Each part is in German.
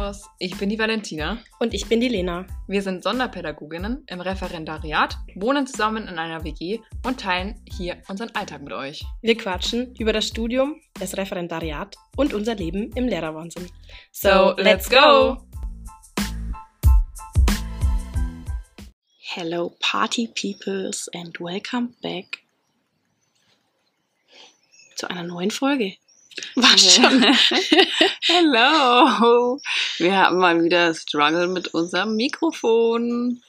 Servus, ich bin die Valentina. Und ich bin die Lena. Wir sind Sonderpädagoginnen im Referendariat, wohnen zusammen in einer WG und teilen hier unseren Alltag mit euch. Wir quatschen über das Studium, das Referendariat und unser Leben im Lehrerwahnsinn. So, let's go! Hello, Party Peoples, and welcome back zu einer neuen Folge. War schon. Hello! Wir haben mal wieder Struggle mit unserem Mikrofon.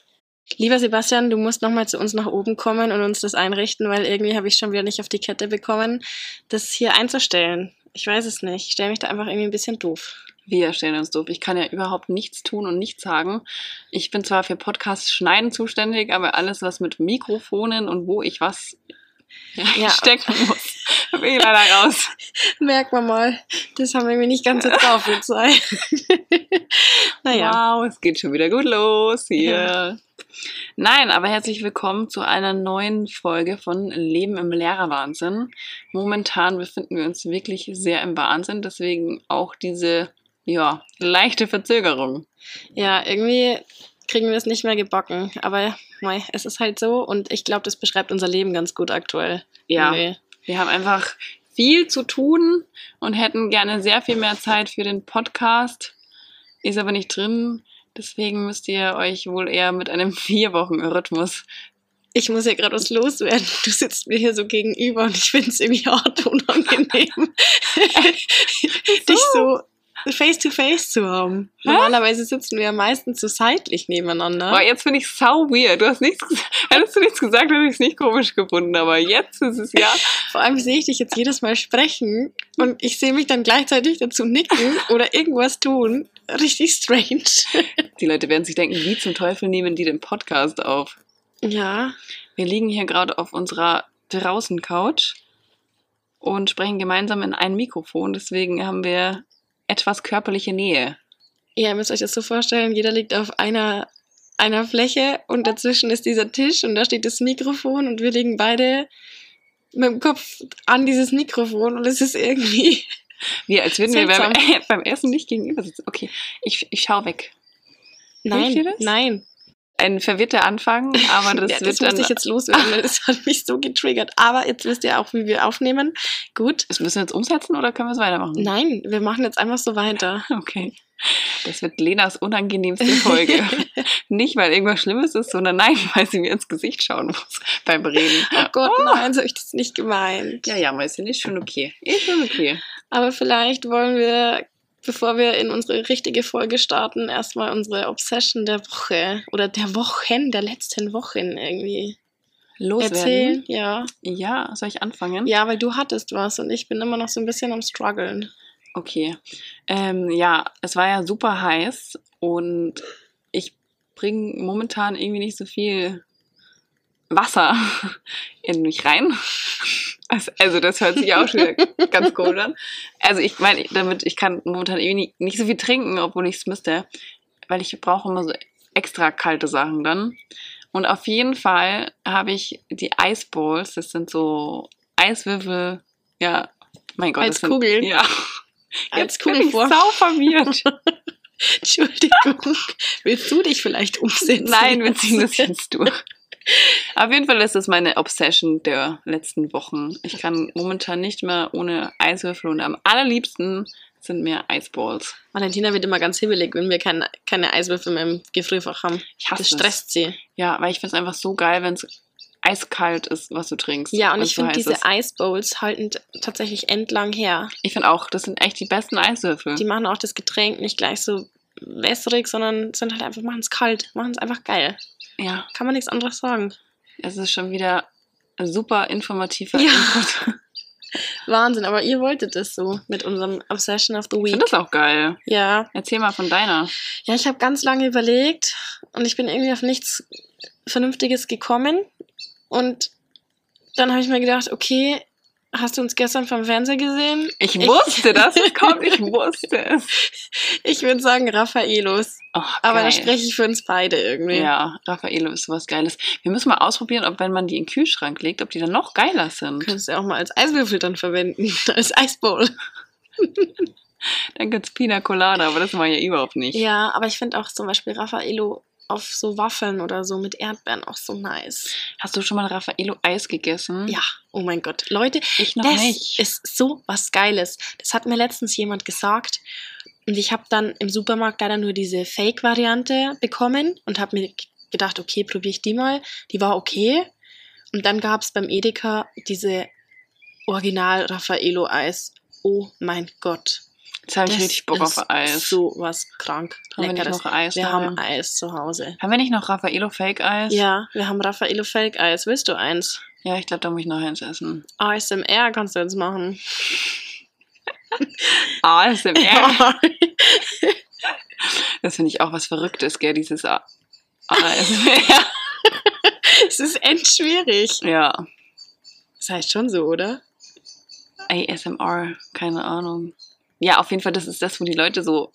Lieber Sebastian, du musst nochmal zu uns nach oben kommen und uns das einrichten, weil irgendwie habe ich schon wieder nicht auf die Kette bekommen, das hier einzustellen. Ich weiß es nicht. Ich stelle mich da einfach irgendwie ein bisschen doof. Wir stellen uns doof. Ich kann ja überhaupt nichts tun und nichts sagen. Ich bin zwar für Podcast schneiden zuständig, aber alles, was mit Mikrofonen und wo ich was Ja. stecken muss, ich leider raus. Merkt man mal, das haben wir irgendwie nicht ganz so drauf, wir zwei. naja. Wow, es geht schon wieder gut los hier. Nein, aber herzlich willkommen zu einer neuen Folge von Leben im Lehrerwahnsinn. Momentan befinden wir uns wirklich sehr im Wahnsinn, deswegen auch diese ja, leichte Verzögerung. Ja, irgendwie kriegen wir es nicht mehr gebacken. Aber mei, es ist halt so und ich glaube, das beschreibt unser Leben ganz gut aktuell. Ja, Irgendwie. Wir haben einfach viel zu tun und hätten gerne sehr viel mehr Zeit für den Podcast. Ist aber nicht drin. Deswegen müsst ihr euch wohl eher mit einem vier Wochen Rhythmus. Ich muss ja gerade was loswerden. Du sitzt mir hier so gegenüber und ich finde es irgendwie hart unangenehm, dich so face to face zu haben. Hä? Normalerweise sitzen wir ja meistens so seitlich nebeneinander. Boah, jetzt finde ich sau weird. Du hast nichts, hättest du nichts gesagt, hätte ich es nicht komisch gefunden. Aber jetzt ist es ja. Vor allem sehe ich dich jetzt jedes Mal sprechen und ich sehe mich dann gleichzeitig dazu nicken oder irgendwas tun. Richtig strange. Die Leute werden sich denken, wie zum Teufel nehmen die den Podcast auf? Ja, Wir liegen hier gerade auf unserer Draußen-Couch und sprechen gemeinsam in ein Mikrofon. Deswegen haben wir etwas körperliche Nähe. ihr müsst euch das so vorstellen, jeder liegt auf einer, einer Fläche und dazwischen ist dieser Tisch und da steht das Mikrofon und wir liegen beide mit dem Kopf an dieses Mikrofon und es ist irgendwie... Wie als würden wir beim, beim Essen nicht gegenüber sitzen. Okay, ich, ich schau weg. Nein, nein. Ein verwirrter Anfang, aber das ja, das wird musste dann. ich jetzt loswerden, weil das hat mich so getriggert. Aber jetzt wisst ihr auch, wie wir aufnehmen. Gut. Das müssen wir jetzt umsetzen oder können wir es weitermachen? Nein, wir machen jetzt einfach so weiter. Okay. Das wird Lenas unangenehmste Folge. nicht, weil irgendwas Schlimmes ist, sondern nein, weil sie mir ins Gesicht schauen muss beim Reden. Oh Gott, nein, so hab ich das nicht gemeint. Ja, ja, Mäuschen, ist schon okay. Ist schon okay. Aber vielleicht wollen wir, bevor wir in unsere richtige Folge starten, erstmal unsere Obsession der Woche oder der Wochen, der letzten Wochen irgendwie Loswerden. erzählen. Ja. Ja, soll ich anfangen? ja, weil du hattest was und ich bin immer noch so ein bisschen am struggeln. Okay. Ähm, ja, es war ja super heiß und ich bringe momentan irgendwie nicht so viel Wasser in mich rein. Also, das hört sich auch schon ganz cool an. Also ich meine, damit ich kann momentan irgendwie nicht, nicht so viel trinken, obwohl ich es müsste, weil ich brauche immer so extra kalte Sachen dann. Und auf jeden Fall habe ich die Ice Balls, das sind so Eiswürfel, ja, mein Gott, Als das sind, Kugeln? Ja. Als Jetzt bin ich Kugelform. sau verwirrt. Entschuldigung. Willst du dich vielleicht umsetzen? Nein, wir ziehen das jetzt durch. Auf jeden Fall ist das meine Obsession der letzten Wochen. Ich kann momentan nicht mehr ohne Eiswürfel und am allerliebsten sind mir Eisballs. Valentina wird immer ganz hibbelig, wenn wir keine, keine Eiswürfel mehr im Gefrierfach haben. Ich hasse Das stresst sie. es. Ja, weil ich finde es einfach so geil, wenn es eiskalt ist, was du trinkst. Ja, und ich finde, diese ist. Eisbowls halten tatsächlich endlang her. Ich finde auch, das sind echt die besten Eiswürfel. Die machen auch das Getränk nicht gleich so wässrig, sondern sind halt einfach, machen es kalt, machen es einfach geil. Ja, Kann man nichts anderes sagen. es ist schon wieder super informativer Ja. Input. Wahnsinn, aber ihr wolltet es so mit unserem Obsession of the Ich Week. finde das auch geil. Ja, Erzähl mal von deiner. ja, ich habe ganz lange überlegt und ich bin irgendwie auf nichts Vernünftiges gekommen. Und dann habe ich mir gedacht, okay, hast du uns gestern vom Fernseher gesehen? Ich wusste, dass es kommt. Ich wusste es. Ich würde sagen Raffaelos. Oh, Aber da spreche ich für uns beide irgendwie. Ja, Raffaello ist sowas Geiles. Wir müssen mal ausprobieren, ob wenn man die in den Kühlschrank legt, ob die dann noch geiler sind. Könntest du auch mal als Eiswürfel dann verwenden, als Eisbowl. Dann gibt's Pina Colada, aber das war ja überhaupt nicht. Ja, aber ich finde auch zum Beispiel Raffaello auf so Waffeln oder so mit Erdbeeren auch so nice. Hast du schon mal Raffaello Eis gegessen? Ja, oh mein Gott. Leute, Ich noch das nicht. ist so was Geiles. Das hat mir letztens jemand gesagt. Und ich habe dann im Supermarkt leider nur diese Fake-Variante bekommen und habe mir gedacht, okay, probiere ich die mal. Die war okay. Und dann gab es beim Edeka diese Original Raffaello-Eis. Oh mein Gott. Jetzt habe ich Das richtig Bock auf Eis. So was krank. Haben wir nicht noch Eis Wir daheim? haben Eis zu Hause. Haben wir nicht noch Raffaello Fake Eis? Ja, wir haben Raffaello Fake Eis. Willst du eins? Ja, ich glaube, da muss ich noch eins essen. ASMR kannst du jetzt machen. ASMR. Das finde ich auch was Verrücktes, gell, dieses A- ASMR. Es ist endschwierig. ja. Das heißt schon so, oder? ASMR, keine Ahnung. Ja, auf jeden Fall, das ist das, wo die Leute so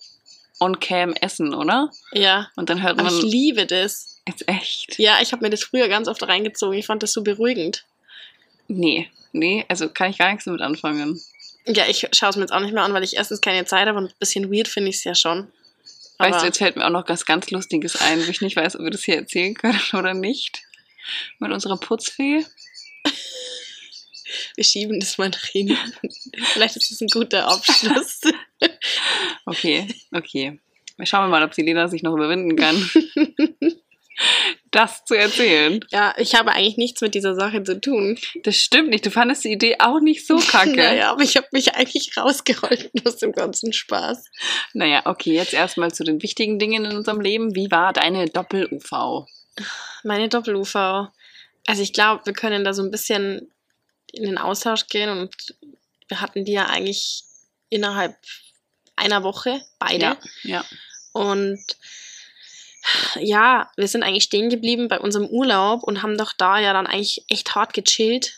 on cam essen, oder? Ja. Und dann hört Aber man, ich liebe das. ist echt. Ja, ich habe mir das früher ganz oft reingezogen. Ich fand das so beruhigend. Nee, nee, also kann ich gar nichts damit anfangen. Ja, ich schaue es mir jetzt auch nicht mehr an, weil ich erstens keine Zeit habe und ein bisschen weird finde ich es ja schon. Weißt Aber du, jetzt fällt mir auch noch was ganz Lustiges ein, wo ich nicht weiß, ob wir das hier erzählen können oder nicht. Mit unserer Putzfee. wir schieben das mal nach hinten. Vielleicht ist es ein guter Abschluss. Okay, okay. Schauen wir mal, ob die Lena sich noch überwinden kann, das zu erzählen. ja, ich habe eigentlich nichts mit dieser Sache zu tun. Das stimmt nicht. Du fandest die Idee auch nicht so kacke. Naja, aber ich habe mich eigentlich rausgehalten aus dem ganzen Spaß. Naja, okay, jetzt erstmal zu den wichtigen Dingen in unserem Leben. Wie war deine Doppel-UV? Meine Doppel-UV. Also ich glaube, wir können da so ein bisschen in den Austausch gehen und wir hatten die ja eigentlich innerhalb einer Woche, beide. Ja, ja. Und ja, wir sind eigentlich stehen geblieben bei unserem Urlaub und haben doch da ja dann eigentlich echt hart gechillt.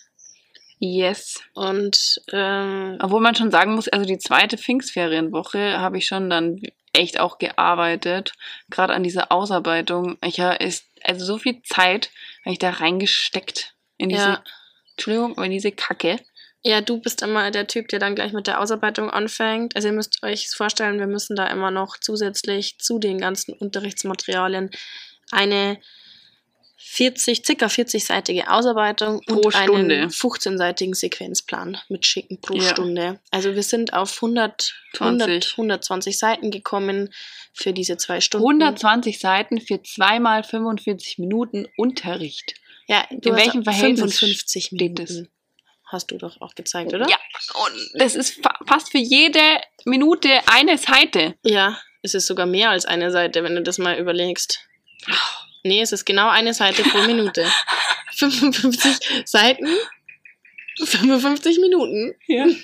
Yes. Und ähm, Obwohl man schon sagen muss, also die zweite Pfingstferienwoche habe ich schon dann echt auch gearbeitet, gerade an dieser Ausarbeitung. Ich habe ist also so viel Zeit habe ich da reingesteckt in diese ja, Entschuldigung, in diese Kacke. Ja, du bist immer der Typ, der dann gleich mit der Ausarbeitung anfängt. Also ihr müsst euch vorstellen, wir müssen da immer noch zusätzlich zu den ganzen Unterrichtsmaterialien eine 40, circa 40-seitige Ausarbeitung Pro und Stunde. einen 15-seitigen Sequenzplan mitschicken pro Ja. Stunde. Also wir sind auf 100, 100, 120 Seiten gekommen für diese zwei Stunden. 120 Seiten für zweimal 45 Minuten Unterricht. Ja, In welchem Verhältnis 55 steht Minuten. Hast du doch auch gezeigt, oder? Ja, und das ist fa fast für jede Minute eine Seite. Ja, es ist sogar mehr als eine Seite, wenn du das mal überlegst. Nee, es ist genau eine Seite pro Minute. 55 Seiten, 55 Minuten. Ja.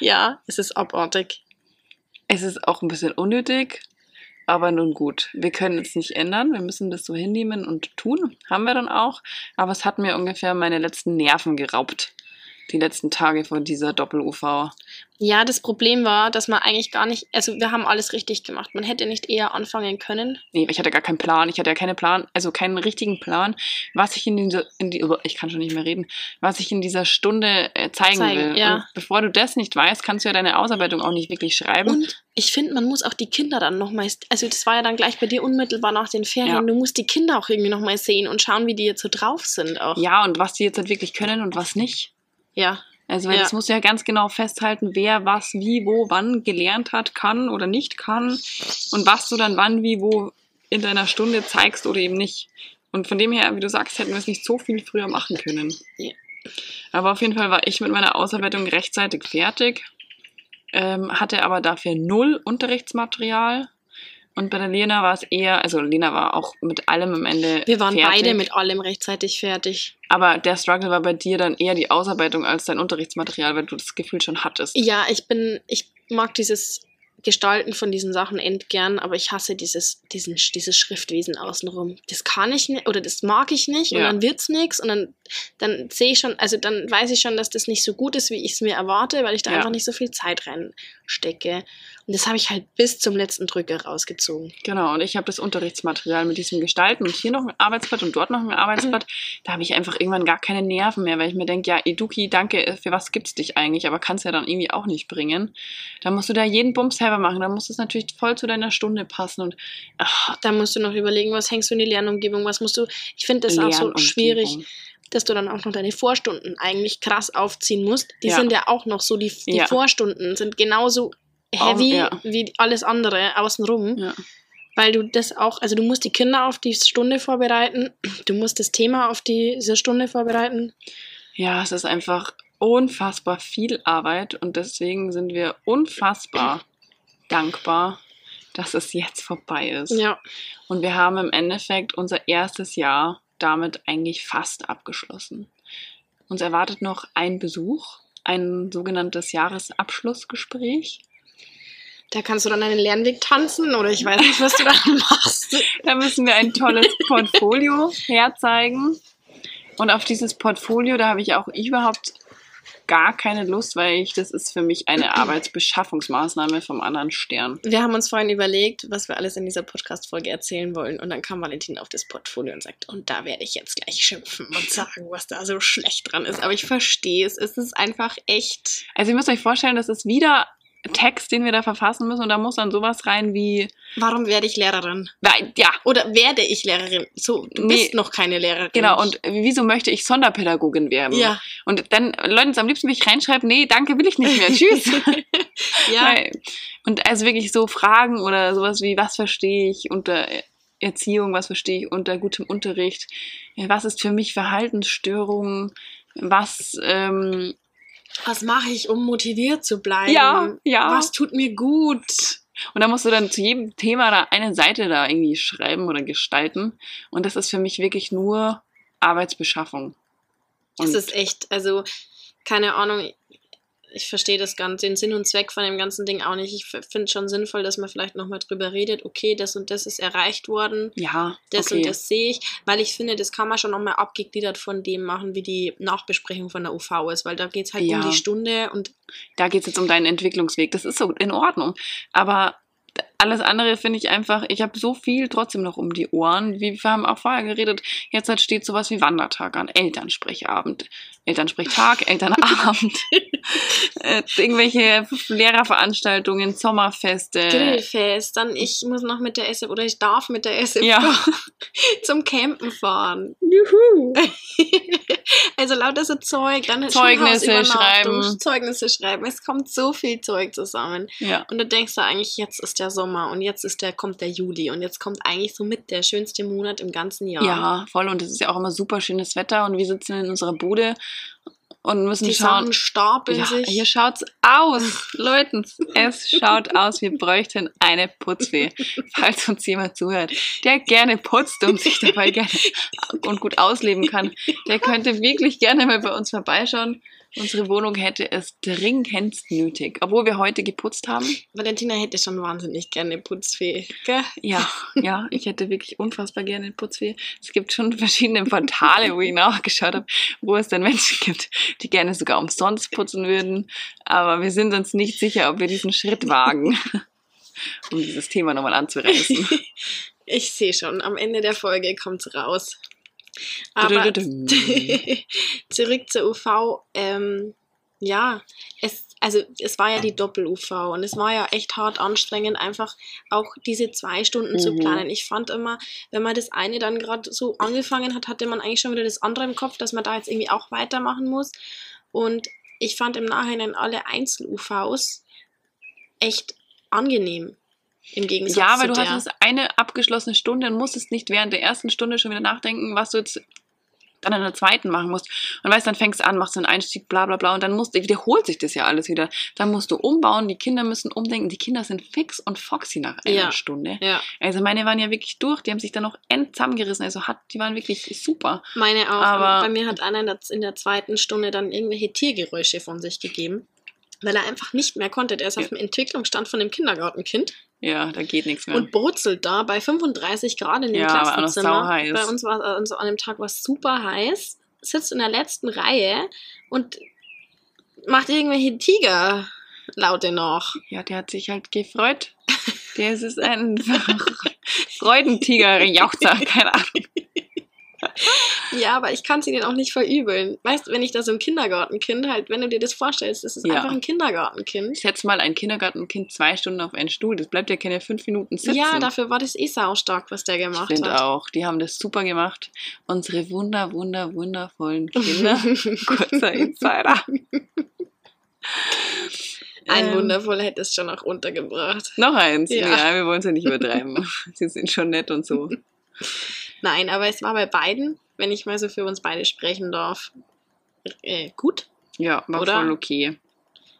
Ja, es ist abartig. Es ist auch ein bisschen unnötig, aber nun gut. Wir können es nicht ändern. Wir müssen das so hinnehmen und tun. Haben wir dann auch. Aber es hat mir ungefähr meine letzten Nerven geraubt. Die letzten Tage vor dieser Doppel-UV. Ja, das Problem war, dass man eigentlich gar nicht, also wir haben alles richtig gemacht. Man hätte nicht eher anfangen können. Nee, ich hatte gar keinen Plan. Ich hatte ja keinen Plan, also keinen richtigen Plan, was ich in dieser, in die, ich kann schon nicht mehr reden, was ich in dieser Stunde äh, zeigen, Zeigen, will. ja. Und bevor du das nicht weißt, kannst du ja deine Ausarbeitung auch nicht wirklich schreiben. Und ich finde, man muss auch die Kinder dann nochmal, also das war ja dann gleich bei dir unmittelbar nach den Ferien, Ja. du musst die Kinder auch irgendwie nochmal sehen und schauen, wie die jetzt so drauf sind auch. ja, und was die jetzt halt wirklich können und was nicht. Ja, Also, weil Ja. das musst du ja ganz genau festhalten, wer was, wie, wo, wann gelernt hat, kann oder nicht kann und was du dann wann, wie, wo in deiner Stunde zeigst oder eben nicht. Und von dem her, wie du sagst, hätten wir es nicht so viel früher machen können. Ja. Aber auf jeden Fall war ich mit meiner Ausarbeitung rechtzeitig fertig, ähm, hatte aber dafür null Unterrichtsmaterial. Und bei der Lena war es eher, also Lena war auch mit allem am Ende. wir waren fertig. beide mit allem rechtzeitig fertig. Aber der Struggle war bei dir dann eher die Ausarbeitung als dein Unterrichtsmaterial, weil du das Gefühl schon hattest. Ja, ich bin, ich mag dieses Gestalten von diesen Sachen endgern, aber ich hasse dieses, diesen, dieses Schriftwesen außenrum. Das kann ich nicht oder das mag ich nicht und Ja. dann wird's nichts und dann, dann sehe ich schon, also dann weiß ich schon, dass das nicht so gut ist, wie ich es mir erwarte, weil ich da Ja. einfach nicht so viel Zeit reinstecke. Und das habe ich halt bis zum letzten Drücker rausgezogen. Genau, und ich habe das Unterrichtsmaterial mit diesem Gestalten und hier noch ein Arbeitsblatt und dort noch ein Arbeitsblatt. Da habe ich einfach irgendwann gar keine Nerven mehr, weil ich mir denke, ja, Eduki, danke, für was gibt's dich eigentlich? Aber kannst ja dann irgendwie auch nicht bringen. Da musst du da jeden Bums selber machen. Da muss es natürlich voll zu deiner Stunde passen. Und ach, Da musst du noch überlegen, was hängst du in die Lernumgebung, was musst du, ich finde das auch so schwierig, dass du dann auch noch deine Vorstunden eigentlich krass aufziehen musst. Die Ja. sind ja auch noch so, die, die Ja. Vorstunden sind genauso heavy ja. wie alles andere außenrum, Ja. weil du das auch, also du musst die Kinder auf die Stunde vorbereiten, du musst das Thema auf diese Stunde vorbereiten. Ja, es ist einfach unfassbar viel Arbeit und deswegen sind wir unfassbar dankbar, dass es jetzt vorbei ist. Ja, Und wir haben im Endeffekt unser erstes Jahr damit eigentlich fast abgeschlossen. Uns erwartet noch ein Besuch, ein sogenanntes Jahresabschlussgespräch. da kannst du dann einen Lernweg tanzen oder ich weiß nicht, was du da machst. Da müssen wir ein tolles Portfolio herzeigen. Und auf dieses Portfolio, da habe ich auch überhaupt gar keine Lust, weil ich, das ist für mich eine Arbeitsbeschaffungsmaßnahme vom anderen Stern. Wir haben uns vorhin überlegt, was wir alles in dieser Podcast-Folge erzählen wollen. Und dann kam Valentin auf das Portfolio und sagt, und da werde ich jetzt gleich schimpfen und sagen, was da so schlecht dran ist. Aber ich verstehe es. Es ist einfach echt. Also ihr müsst euch vorstellen, das ist wieder Text, den wir da verfassen müssen und da muss dann sowas rein wie, Warum werde ich Lehrerin? Nein, ja, Oder werde ich Lehrerin? So, du Nee. bist noch keine Lehrerin. genau, und wieso möchte ich Sonderpädagogin werden? Ja, Und dann, Leute, am liebsten will ich reinschreiben, nee, danke, will ich nicht mehr, tschüss. ja. Weil- Und also wirklich so Fragen oder sowas wie, was verstehe ich unter Erziehung, was verstehe ich unter gutem Unterricht, was ist für mich Verhaltensstörung, was, ähm, Was mache ich, um motiviert zu bleiben? ja, ja. Was tut mir gut? Und da musst du dann zu jedem Thema da eine Seite da irgendwie schreiben oder gestalten. Und das ist für mich wirklich nur Arbeitsbeschaffung. Das Und ist echt, also, keine Ahnung, ich verstehe das Ganze, den Sinn und Zweck von dem ganzen Ding auch nicht. Ich finde es schon sinnvoll, dass man vielleicht nochmal drüber redet, okay, das und das ist erreicht worden, ja, das okay. und das sehe ich, weil ich finde, das kann man schon nochmal abgegliedert von dem machen, wie die Nachbesprechung von der UV ist, weil da geht es halt Ja. um die Stunde und da geht es jetzt um deinen Entwicklungsweg. Das ist so in Ordnung. Aber alles andere finde ich einfach, ich habe so viel trotzdem noch um die Ohren. Wie wir haben auch vorher geredet, jetzt halt steht sowas wie Wandertag an, Elternsprechabend, Elternsprechtag, Elternabend, äh, irgendwelche Lehrerveranstaltungen, Sommerfeste. Grillfest, dann ich muss noch mit der SF oder ich darf mit der SF Ja. zum Campen fahren. Juhu. also lauter so Zeug, dann Zeugnisse schreiben. Zeugnisse schreiben. Es kommt so viel Zeug zusammen. Ja. Und du denkst da eigentlich, jetzt ist der Sommer und jetzt ist der, kommt der Juli und jetzt kommt eigentlich so mit der schönste Monat im ganzen Jahr. Ja, voll. Und es ist ja auch immer super schönes Wetter und wir sitzen in unserer Bude und müssen Die schauen. Sachen stapeln Ja, sich. hier schaut's aus, Leute. Es schaut aus, wir bräuchten eine Putzfee. Falls uns jemand zuhört, der gerne putzt und sich dabei gerne und gut ausleben kann, der könnte wirklich gerne mal bei uns vorbeischauen. Unsere Wohnung hätte es dringendst nötig. Obwohl wir heute geputzt haben. Valentina hätte schon wahnsinnig gerne eine Putzfee. Gell? Ja, ja, ich hätte wirklich unfassbar gerne eine Putzfee. Es gibt schon verschiedene Portale, wo ich nachgeschaut habe, wo es dann Menschen gibt, die gerne sogar umsonst putzen würden. Aber wir sind uns nicht sicher, ob wir diesen Schritt wagen, um dieses Thema nochmal anzureißen. Ich sehe schon, am Ende der Folge kommt's raus. Aber zurück zur UV. Ähm, ja, es, also es war ja die Doppel-UV und es war ja echt hart anstrengend, einfach auch diese zwei Stunden zu Mhm. planen. Ich fand immer, wenn man das eine dann gerade so angefangen hat, hatte man eigentlich schon wieder das andere im Kopf, dass man da jetzt irgendwie auch weitermachen muss. Und ich fand im Nachhinein alle Einzel-UVs echt angenehm. Im Gegensatz Ja, weil du der. hattest eine abgeschlossene Stunde und musstest nicht während der ersten Stunde schon wieder nachdenken, was du jetzt dann in der zweiten machen musst. Und weißt, dann fängst du an, machst du einen Einstieg, bla bla bla, und dann musst, wiederholt sich das ja alles wieder. Dann musst du umbauen, die Kinder müssen umdenken. Die Kinder sind fix und foxy nach einer Ja. Stunde. ja. Also meine waren ja wirklich durch, die haben sich dann noch end zusammengerissen. Also hat, die waren wirklich super. Meine auch. Aber- bei mir hat einer in der, in der zweiten Stunde dann irgendwelche Tiergeräusche von sich gegeben. weil er einfach nicht mehr konnte. Der ist auf Ja. dem Entwicklungsstand von dem Kindergartenkind Ja, da geht nichts mehr. und brutzelt da bei 35 Grad in dem Ja, Klassenzimmer. sauheiß. Bei uns war also an dem Tag war es super heiß, sitzt in der letzten Reihe und macht irgendwelche Tigerlaute noch. ja, der hat sich halt gefreut. Der ist einfach Freudentiger, Jauchzer, keine Ahnung. Ja, aber ich kann es ihnen auch nicht verübeln. Weißt du, wenn ich da so ein Kindergartenkind halt, wenn du dir das vorstellst, das ist Ja. einfach ein Kindergartenkind. Setz mal ein Kindergartenkind zwei Stunden auf einen Stuhl. Das bleibt ja keine fünf Minuten sitzen. Ja, dafür war das eh saustark, was der ich gemacht finde hat. auch, die haben das super gemacht. Unsere wunder, wunder, wundervollen Kinder. Kurzer Insider. Ein Ähm, Wundervoll hätte es schon auch untergebracht. Noch eins. Ja. Ja, wir wollen es ja nicht übertreiben. Sie sind schon nett und so. Nein, aber es war bei beiden, wenn ich mal so für uns beide sprechen darf, äh, gut. Ja, war Oder? voll okay.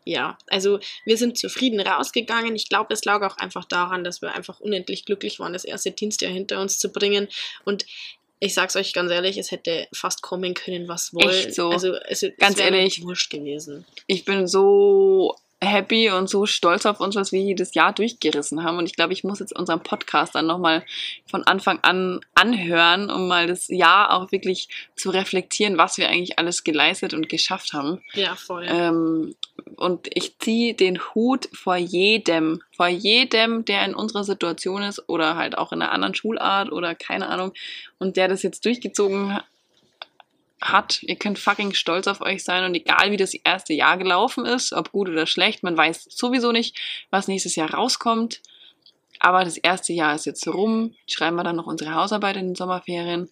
Ja, also wir sind zufrieden rausgegangen. Ich glaube, es lag auch einfach daran, dass wir einfach unendlich glücklich waren, das erste Dienstjahr hinter uns zu bringen. Und ich sag's euch ganz ehrlich, es hätte fast kommen können, was wollen. Echt so. Also es, Ganz es ehrlich. wurscht gewesen. Ich bin so happy und so stolz auf uns, was wir jedes Jahr durchgerissen haben. Und ich glaube, ich muss jetzt unseren Podcast dann nochmal von Anfang an anhören, um mal das Jahr auch wirklich zu reflektieren, was wir eigentlich alles geleistet und geschafft haben. Ja, voll. Ähm, und ich ziehe den Hut vor jedem, vor jedem, der in unserer Situation ist oder halt auch in einer anderen Schulart oder keine Ahnung und der das jetzt durchgezogen hat. Ihr könnt fucking stolz auf euch sein und egal wie das erste Jahr gelaufen ist, ob gut oder schlecht, man weiß sowieso nicht, was nächstes Jahr rauskommt. Aber das erste Jahr ist jetzt rum. Schreiben wir dann noch unsere Hausarbeit in den Sommerferien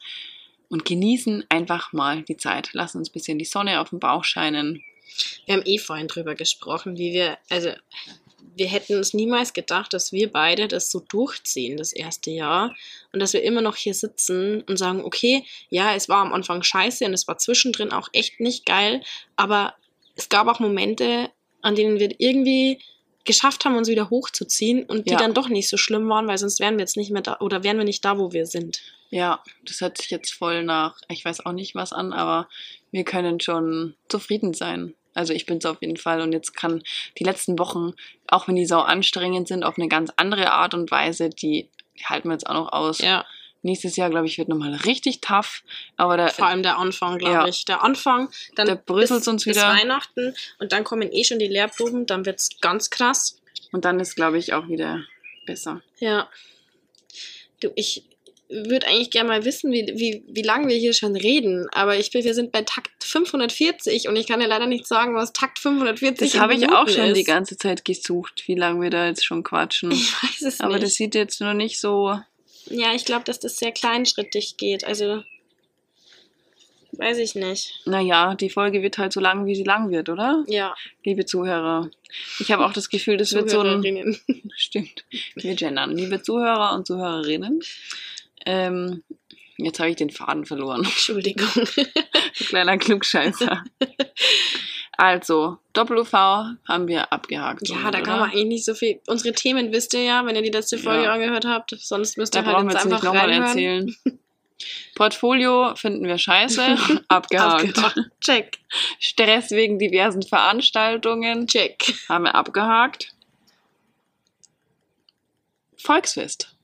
und genießen einfach mal die Zeit. Lassen uns ein bisschen die Sonne auf dem Bauch scheinen. Wir haben eh vorhin drüber gesprochen, wie wir, also wir hätten uns niemals gedacht, dass wir beide das so durchziehen, das erste Jahr. Und dass wir immer noch hier sitzen und sagen, okay, ja, es war am Anfang scheiße und es war zwischendrin auch echt nicht geil, aber es gab auch Momente, an denen wir irgendwie geschafft haben, uns wieder hochzuziehen und die Ja. dann doch nicht so schlimm waren, weil sonst wären wir jetzt nicht mehr da oder wären wir nicht da, wo wir sind. Ja, das hört sich jetzt voll nach, ich weiß auch nicht was an, aber wir können schon zufrieden sein. Also ich bin's auf jeden Fall und jetzt kann die letzten Wochen, auch wenn die sau anstrengend sind, auf eine ganz andere Art und Weise, die, halten wir jetzt auch noch aus. Ja, Nächstes Jahr, glaube ich, wird nochmal richtig tough, aber da, vor allem der Anfang, glaube Ja. ich. Der Anfang, dann Da bröselt's bis, uns bis wieder. Weihnachten und dann kommen eh schon die Lehrproben, dann wird's ganz krass. und dann ist, glaube ich, auch wieder besser. Ja. Du, ich würde eigentlich gerne mal wissen, wie, wie, wie lange wir hier schon reden, aber ich bin, wir sind bei Takt 540 und ich kann ja leider nicht sagen, was Takt 540 Das in habe ich auch schon ist. die ganze Zeit gesucht, wie lange wir da jetzt schon quatschen. Ich weiß es Aber nicht. das sieht jetzt noch nicht so. ja, ich glaube, dass das sehr kleinschrittig geht. Also, weiß ich nicht. Naja, die Folge wird halt so lang, wie sie lang wird, oder? Ja, Liebe Zuhörer. Ich habe auch das Gefühl, das wird so ein. Stimmt. Wir gendern. Liebe Zuhörer und Zuhörerinnen. Ähm, jetzt habe ich den Faden verloren. Entschuldigung. Kleiner Klugscheißer. Also, Doppel-UV haben wir abgehakt. Ja, somit, da oder? kann man eigentlich nicht so viel. Unsere Themen wisst ihr ja, wenn ihr die letzte Folge Ja. angehört habt. Sonst müsst Da ihr halt brauchen wir jetzt jetzt einfach nochmal erzählen. Portfolio finden wir scheiße. Abgehakt. Abgehakt. Check. Stress wegen diversen Veranstaltungen. Check. Haben wir abgehakt. Volksfest.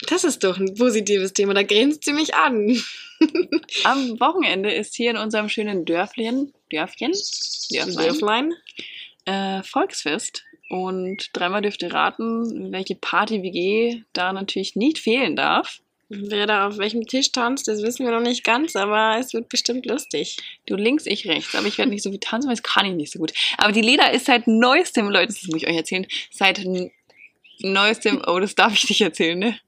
Das ist doch ein positives Thema. Da grinst sie mich an. Am Wochenende ist hier in unserem schönen Dörfchen, Dörfchen, Dörflein, Dörflein. äh, Volksfest. Und dreimal dürft ihr raten, welche Party-WG da natürlich nicht fehlen darf. Wer da auf welchem Tisch tanzt, das wissen wir noch nicht ganz, aber es wird bestimmt lustig. Du links, ich rechts. Aber ich werde nicht so viel tanzen, weil das kann ich nicht so gut. Aber die Leda ist seit neuestem, Leute, das muss ich euch erzählen, seit neuestem, oh, das darf ich nicht erzählen, ne?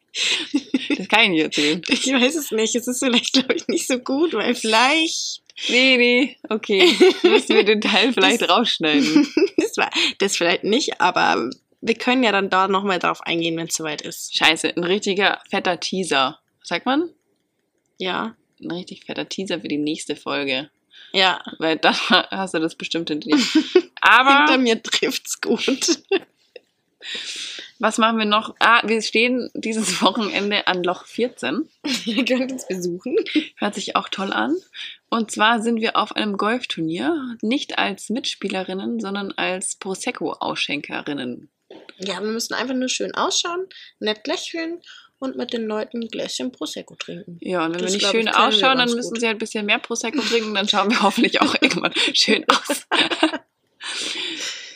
Das kann ich nicht erzählen. Ich weiß es nicht. Es ist vielleicht, glaube ich, nicht so gut, weil vielleicht. Nee, nee, okay. Müssen wir den Teil vielleicht Das- rausschneiden. das war das vielleicht nicht, aber wir können ja dann da nochmal drauf eingehen, wenn es soweit ist. Scheiße, ein richtiger fetter Teaser. Sagt man? Ja. Ein richtig fetter Teaser für die nächste Folge. Ja. Weil dann hast du das bestimmt hinter dir. Hinter Aber mir trifft's gut. Was machen wir noch? Ah, wir stehen dieses Wochenende an Loch 14. Ihr könnt uns besuchen. Hört sich auch toll an. Und zwar sind wir auf einem Golfturnier, nicht als Mitspielerinnen, sondern als Prosecco-Ausschenkerinnen. Ja, wir müssen einfach nur schön ausschauen, nett lächeln und mit den Leuten ein Gläschen Prosecco trinken. Ja, und wenn Das, wir nicht ich, schön wir ausschauen, dann müssen gut. sie halt ein bisschen mehr Prosecco trinken, dann schauen wir hoffentlich auch irgendwann schön aus.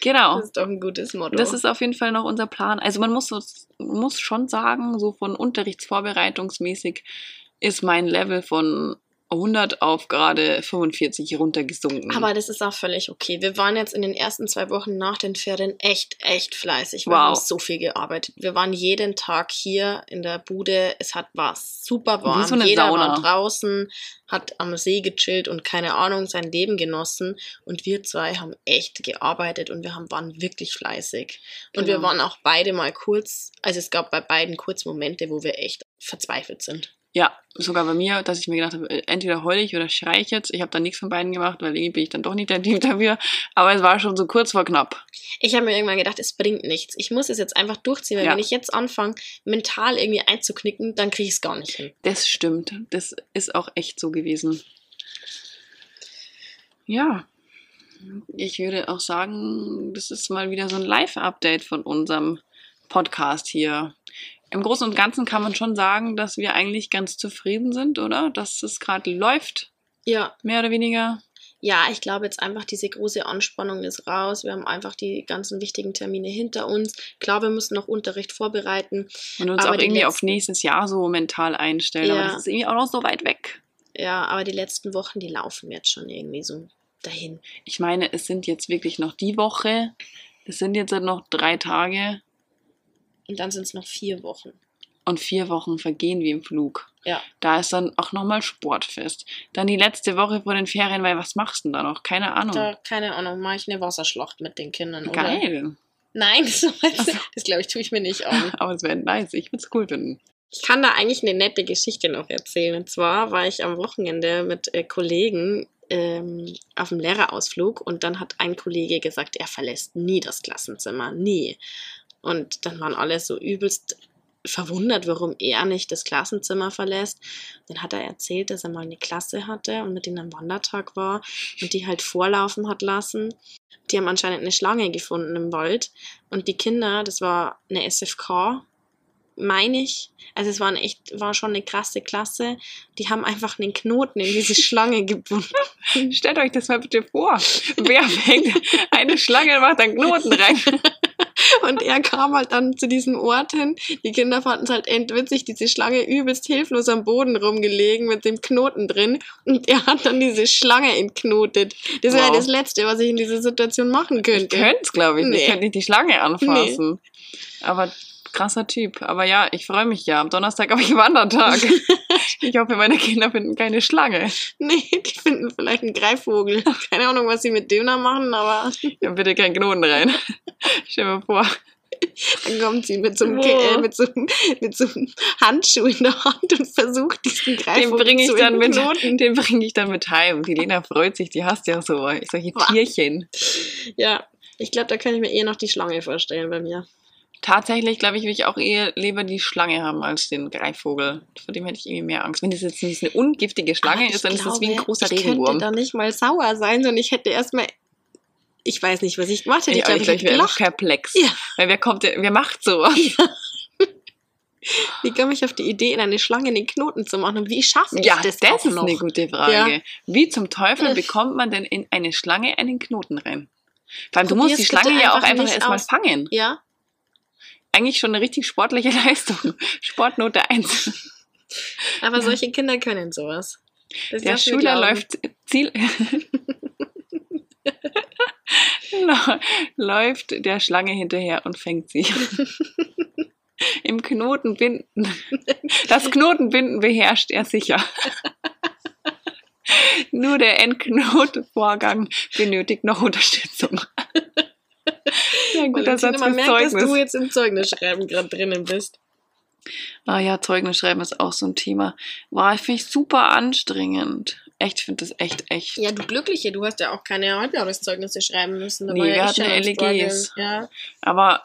genau. Das ist doch ein gutes Motto. Das ist auf jeden Fall noch unser Plan. Also man muss, muss schon sagen, so von Unterrichtsvorbereitungsmäßig ist mein Level von 100 auf gerade 45 runtergesunken. Aber das ist auch völlig okay. Wir waren jetzt in den ersten zwei Wochen nach den Ferien echt, echt fleißig. Wir Wow. haben so viel gearbeitet. Wir waren jeden Tag hier in der Bude. Es hat, war super warm. Wie so eine Jeder Sauna. war draußen, hat am See gechillt und keine Ahnung, sein Leben genossen. Und wir zwei haben echt gearbeitet und wir haben, waren wirklich fleißig. Und wir Genau. waren auch beide mal kurz, also es gab bei beiden kurz Momente, wo wir echt verzweifelt sind. Ja, sogar bei mir, dass ich mir gedacht habe, äh, entweder heul ich oder schrei ich jetzt. Ich habe da nichts von beiden gemacht, weil irgendwie bin ich dann doch nicht der Typ dafür. Aber es war schon so kurz vor knapp. Ich habe mir irgendwann gedacht, es bringt nichts. Ich muss es jetzt einfach durchziehen, weil Ja. wenn ich jetzt anfange, mental irgendwie einzuknicken, dann kriege ich es gar nicht hin. Das stimmt. Das ist auch echt so gewesen. Ja. Ich würde auch sagen, das ist mal wieder so ein Live-Update von unserem Podcast hier. Im Großen und Ganzen kann man schon sagen, dass wir eigentlich ganz zufrieden sind, oder? Dass es gerade läuft, Ja, mehr oder weniger. ja, ich glaube jetzt einfach, diese große Anspannung ist raus. Wir haben einfach die ganzen wichtigen Termine hinter uns. Klar, wir müssen noch Unterricht vorbereiten. Und uns Aber auch irgendwie auf letzten- nächstes Jahr so mental einstellen. Ja. Aber das ist irgendwie auch noch so weit weg. Ja, aber die letzten Wochen, die laufen jetzt schon irgendwie so dahin. Ich meine, es sind jetzt wirklich noch die Woche. Es sind jetzt noch drei Tage. Und dann sind es noch vier Wochen. und vier Wochen vergehen wie im Flug. Ja. Da ist dann auch nochmal Sportfest. Dann die letzte Woche vor den Ferien, weil was machst du denn da noch? Keine Ahnung. Da, keine Ahnung, mache ich eine Wasserschlacht mit den Kindern. Oder? Geil. Nein, das, das glaube ich, tue ich mir nicht an. Aber es wäre nice. Ich würde es cool finden. Ich kann da eigentlich eine nette Geschichte noch erzählen. Und zwar war ich am Wochenende mit äh, Kollegen ähm, auf dem Lehrerausflug und dann hat ein Kollege gesagt, er verlässt nie das Klassenzimmer, nie. Und dann waren alle so übelst verwundert, warum er nicht das Klassenzimmer verlässt. Dann hat er erzählt, dass er mal eine Klasse hatte und mit denen am Wandertag war und die halt vorlaufen hat lassen. Die haben anscheinend eine Schlange gefunden im Wald und die Kinder, das war eine SFK, meine ich. Also es war, ein echt, war schon eine krasse Klasse. Die haben einfach einen Knoten in diese Schlange gebunden. Stellt euch das mal bitte vor. Wer fängt eine Schlange und macht einen Knoten rein? Und er kam halt dann zu diesem Ort hin. Die Kinder fanden es halt endwitzig, diese Schlange übelst hilflos am Boden rumgelegen mit dem Knoten drin. Und er hat dann diese Schlange entknotet. Das wäre Wow. das Letzte, was ich in dieser Situation machen Ich könnte. könnte es, glaube ich. nicht. Ich Nee. könnte nicht die Schlange anfassen. Aber krasser Typ. Aber ja, ich freue mich ja. Am Donnerstag habe ich Wandertag. ich hoffe, meine Kinder finden keine Schlange. Nee, die finden vielleicht einen Greifvogel. Keine Ahnung, was sie mit Döner machen, aber Ja, bitte keinen Knoten rein. Stell mal vor. Dann kommt sie mit so einem, äh, mit so, einem- mit so einem Handschuh in der Hand und versucht, diesen Den Greifvogel ich zu dann mit, den bringe ich dann mit heim. Die Lena freut sich, die hasst ja so solche Boah. Tierchen. Ja, ich glaube, da kann ich mir eher noch die Schlange vorstellen bei mir. Tatsächlich, glaube ich, will ich auch eher lieber die Schlange haben als den Greifvogel. Vor dem hätte ich irgendwie mehr Angst. Wenn das jetzt nicht eine ungiftige Schlange ich ist, dann ist das wie ein glaube, großer ich Regenwurm. könnte da nicht mal sauer sein, sondern ich hätte erstmal, ich weiß nicht, was ich gemacht hätte. Ich Ja, glaube, ich ich, glaube, ich wäre perplex. Ja. Weil wer kommt, der- wer macht sowas? Wie komme ich auf die Idee, in eine Schlange einen Knoten zu machen? Und wie schaffe ich Ja, das, das, auch ist noch? eine gute Frage. Ja. Wie zum Teufel Äh. bekommt man denn in eine Schlange einen Knoten rein? Vor allem, du musst die Schlange ja auch einfach erstmal fangen. Ja, Eigentlich schon eine richtig sportliche Leistung. Sportnote 1. aber solche Kinder können sowas. Das Der Schüler läuft Ziel. Lau- läuft der Schlange hinterher und fängt sie. Im Knotenbinden. Das Knotenbinden beherrscht er sicher. Nur der Entknotenvorgang benötigt noch Unterstützung. Ja, guter Satz man merkt, dass du Zeugnis. jetzt im Zeugnisschreiben gerade drinnen bist. Ah ja, Zeugnis schreiben ist auch so ein Thema. War, finde ich super anstrengend. Echt, ich finde das echt, echt. Ja, du Glückliche, du hast ja auch keine Halbjahreszeugnisse schreiben müssen. Da Nee, wir ja hatten LEGs. Ja, Aber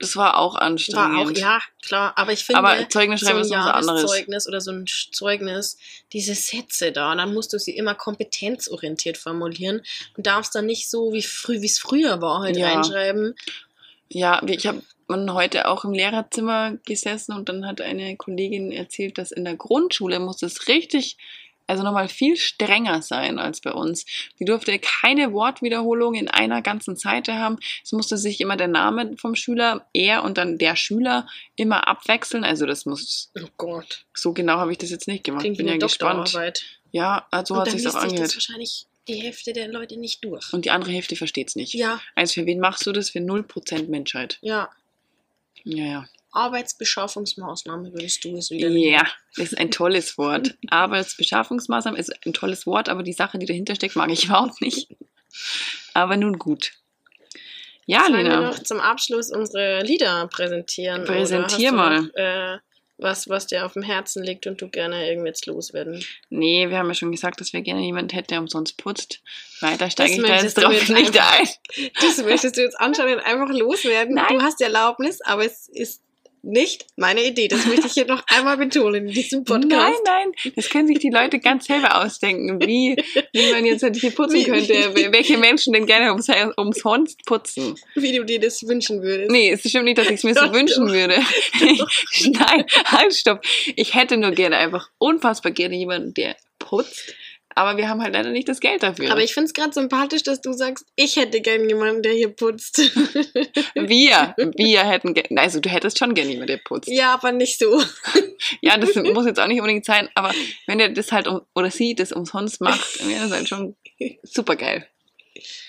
Das war auch War anstrengend. auch, ja, klar. Aber ich finde, Aber Zeugnis so schreiben ein ist was anderes. Jahreszeugnis oder so ein Zeugnis, diese Sätze da, dann musst du sie immer kompetenzorientiert formulieren und darfst dann nicht so, wie früh, wie es früher war, halt Ja. reinschreiben. Ja, ich habe heute auch im Lehrerzimmer gesessen und dann hat eine Kollegin erzählt, dass in der Grundschule muss es richtig, also nochmal viel strenger sein als bei uns. Die durfte keine Wortwiederholung in einer ganzen Seite haben. Es musste sich immer der Name vom Schüler, er und dann der Schüler immer abwechseln. Also das muss, Oh Gott. so genau habe ich das jetzt nicht gemacht. Klingt Bin ja gespannt. Ja, also und hat sich auch das angehört. wahrscheinlich die Hälfte der Leute nicht durch. Und die andere Hälfte versteht's nicht. ja, Also für wen machst du das? Für 0% Menschheit. ja. Ja, ja. Arbeitsbeschaffungsmaßnahme würdest du es wieder Ja, das ist ein tolles Wort. Arbeitsbeschaffungsmaßnahmen ist ein tolles Wort, aber die Sache, die dahinter steckt, mag ich überhaupt nicht. Aber nun gut. Ja, Sollen wir Lena. noch zum Abschluss unsere Lieder präsentieren? Präsentier mal. Noch, äh, was, was dir auf dem Herzen liegt und du gerne irgendwie jetzt loswerden. Nee, wir haben ja schon gesagt, dass wir gerne jemanden hätten, der umsonst putzt. Weiter steige ich da jetzt drauf jetzt nicht ein. Das möchtest du jetzt anscheinend einfach loswerden. Nein. Du hast die Erlaubnis, aber es ist nicht meine Idee. Das möchte ich hier noch einmal betonen in diesem Podcast. Nein, nein, das können sich die Leute ganz selber ausdenken, wie, wie man jetzt hier putzen Wie- könnte. Welche Menschen denn gerne ums, umsonst putzen. Wie du dir das wünschen würdest. Nee, es stimmt nicht, dass ich es mir so wünschen doch. würde. Nein, halt, stopp. Ich hätte nur gerne einfach unfassbar gerne jemanden, der putzt. Aber wir haben halt leider nicht das Geld dafür. Aber ich finde es gerade sympathisch, dass du sagst, ich hätte gern jemanden, der hier putzt. wir, wir hätten gerne, also du hättest schon gerne jemanden, der putzt. ja, aber nicht so. Ja, das muss jetzt auch nicht unbedingt sein, aber wenn der das halt um, oder sie das umsonst macht, dann wäre das halt schon super geil.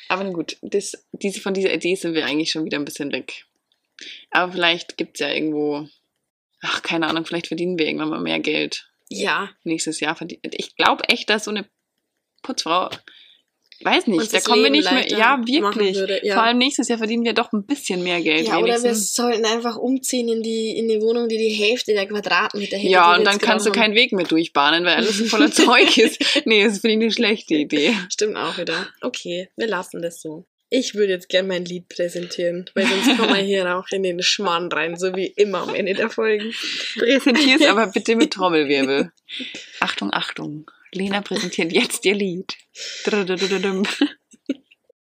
Aber gut, das, diese, von dieser Idee sind wir eigentlich schon wieder ein bisschen weg. Aber vielleicht gibt es ja irgendwo, ach, keine Ahnung, vielleicht verdienen wir irgendwann mal mehr Geld. Ja. nächstes Jahr verdient. Ich glaube echt, dass so eine Putzfrau, weiß nicht, da kommen wir Leben nicht mehr. Ja, wirklich. würde, ja. Vor allem nächstes Jahr verdienen wir doch ein bisschen mehr Geld. Ja, oder wir wenigstens. sollten einfach umziehen in die, in die Wohnung, die die Hälfte der Quadratmeter hätte. ja, und wir dann kannst du keinen Weg mehr durchbahnen, weil alles voller Zeug ist. Nee, das finde ich eine schlechte Idee. Stimmt auch wieder. Okay, wir lassen das so. Ich würde jetzt gerne mein Lied präsentieren, weil sonst kommen wir hier auch in den Schmarrn rein, so wie immer am Ende der Folgen. Präsentier's aber bitte mit Trommelwirbel. Achtung, Achtung. Lena präsentiert jetzt ihr Lied.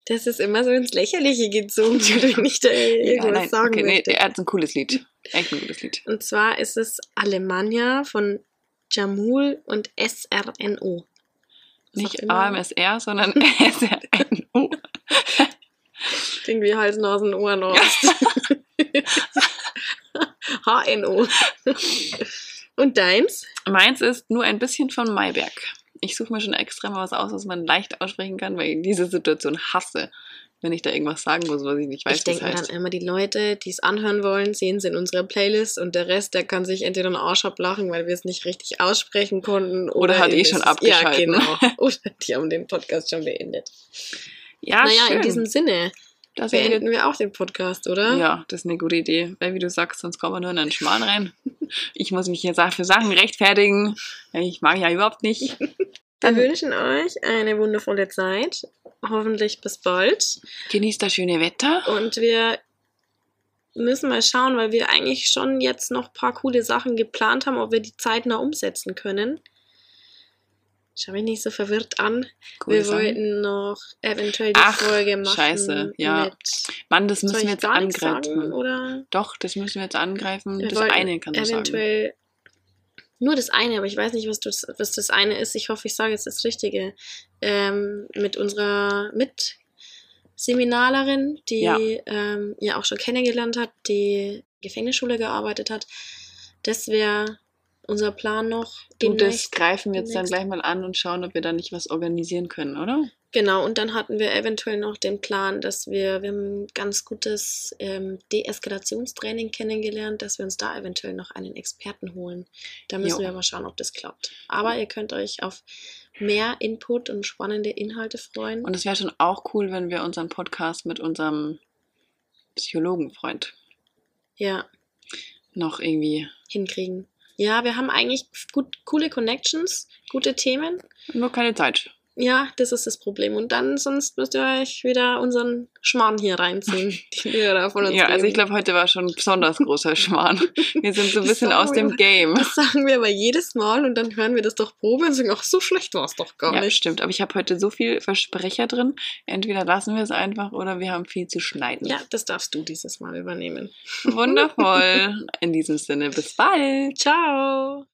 Das ist immer so ins Lächerliche gezogen, wenn ich da irgendwas Ja, nein, sagen okay, nee, möchte. er hat ein cooles Lied. Echt ein gutes Lied. Und zwar ist es Alemannia von Jamul und SRNO. Was Nicht. AMSR, sondern SRNO. Klingt wie Hals, Nasen, Ohren, Ost. HNO. Und deins? Meins ist nur ein bisschen von Mayberg. Ich suche mir schon extra mal was aus, was man leicht aussprechen kann, weil ich diese Situation hasse, wenn ich da irgendwas sagen muss, was ich nicht weiß, ich denke dann immer, die Leute, die es anhören wollen, sehen es in unserer Playlist und der Rest, der kann sich entweder einen Arsch ablachen, weil wir es nicht richtig aussprechen konnten. Oder hat eh schon abgeschalten. Ja, genau. Oder die haben den Podcast schon beendet. Ja, naja, schön. in diesem Sinne das beenden wir auch den Podcast, oder? ja, das ist eine gute Idee. Weil, wie du sagst, sonst kommen wir nur in einen Schmarrn rein. Ich muss mich jetzt für Sachen rechtfertigen. Ich mag ja überhaupt nicht. Wir wünschen euch eine wundervolle Zeit. Hoffentlich bis bald. Genießt das schöne Wetter. Und wir müssen mal schauen, weil wir eigentlich schon jetzt noch ein paar coole Sachen geplant haben, ob wir die zeitnah umsetzen können. Schau mich nicht so verwirrt an. Coole wir wollten noch eventuell die Ach, Folge machen. scheiße, ja. Mann, das müssen wir jetzt angreifen. sagen, oder? Doch, das müssen wir jetzt angreifen. Wir das eine kannst du sagen. eventuell nur das eine, aber ich weiß nicht, was das, was das eine ist. Ich hoffe, ich sage jetzt das Richtige. Ähm, mit unserer Mitseminalerin, die Ja. ähm, ja auch schon kennengelernt hat, die Gefängnisschule gearbeitet hat. Das wäre unser Plan noch. Du, das greifen wir jetzt dann gleich mal an und schauen, ob wir da nicht was organisieren können, oder? Genau, und dann hatten wir eventuell noch den Plan, dass wir, wir haben ein ganz gutes ähm, Deeskalationstraining kennengelernt, dass wir uns da eventuell noch einen Experten holen. Da müssen Jo. wir mal schauen, ob das klappt. Aber ihr könnt euch auf mehr Input und spannende Inhalte freuen. Und es wäre schon auch cool, wenn wir unseren Podcast mit unserem Psychologenfreund ja, noch irgendwie. hinkriegen. Ja, wir haben eigentlich gut, coole Connections, gute Themen. Nur keine Zeit. Ja, das ist das Problem. Und dann, sonst müsst ihr euch wieder unseren Schmarrn hier reinziehen, den wir da von uns Ja, also ich geben. glaube, heute war schon ein besonders großer Schmarrn. Wir sind so ein bisschen aus dem. Game. Das sagen wir aber jedes Mal und dann hören wir das doch Probe und sagen, ach, so schlecht war es doch gar Ja, nicht. stimmt. Aber ich habe heute so viel Versprecher drin. Entweder lassen wir es einfach oder wir haben viel zu schneiden. Ja, das darfst du dieses Mal übernehmen. Wundervoll. In diesem Sinne, bis bald. Ciao.